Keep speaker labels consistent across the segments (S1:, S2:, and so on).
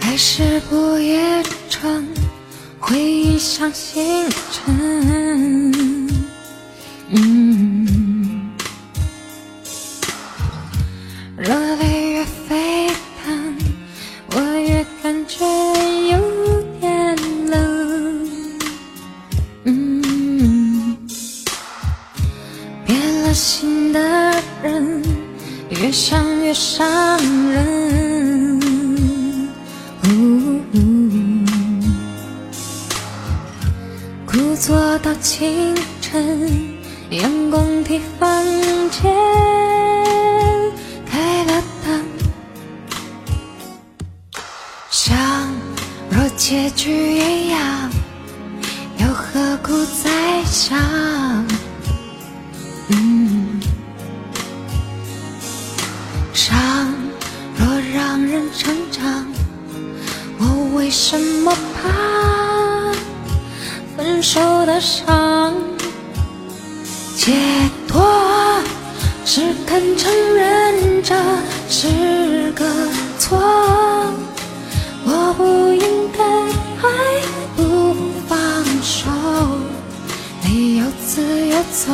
S1: 爱是不夜城，回忆像星辰。嗯，热泪越沸腾，我越感觉有点冷。嗯，变了心的人，越想越伤人。故作到清晨，阳光的房间开了灯，像若结局一样，又何苦再想？嗯，伤若让人成长，我为什么怕分手的伤？解脱是肯承认这是个错，我不应该爱不放手，你有自由走，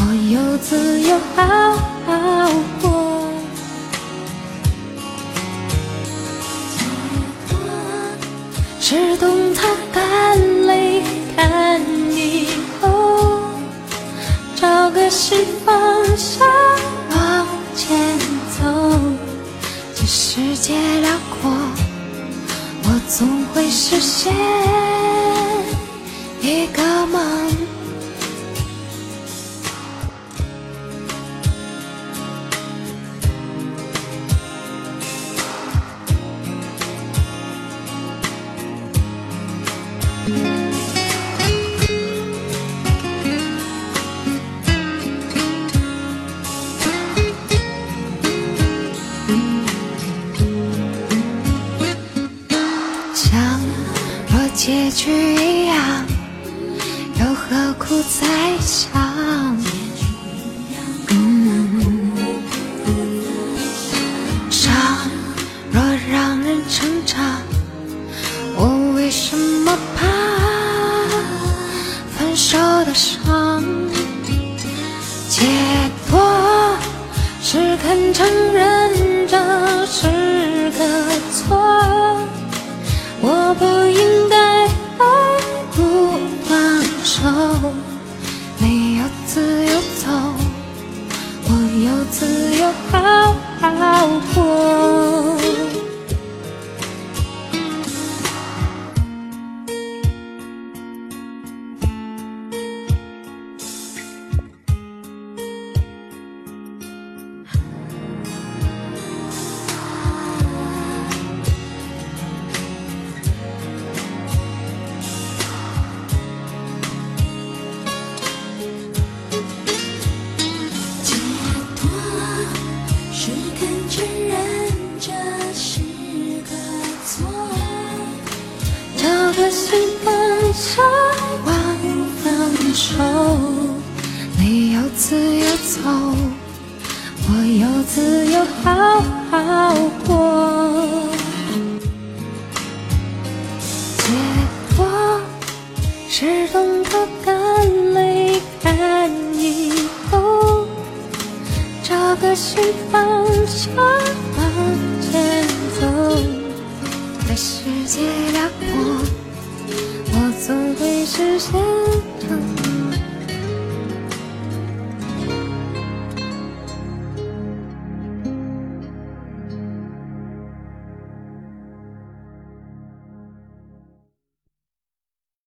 S1: 我有自由好好过。是懂擦干泪看找个新方向往前走。这世界辽阔，我总会实现一个梦。结局一样，又何苦再想？嗯，伤若让人成长，我为什么怕分手的伤？解脱是肯承认这是个错。我不哦，你有自由走，我有自由好走，我有自由好好过。解脱是懂得干泪看以后，找个新方向往前走。在世界辽阔，我总会实现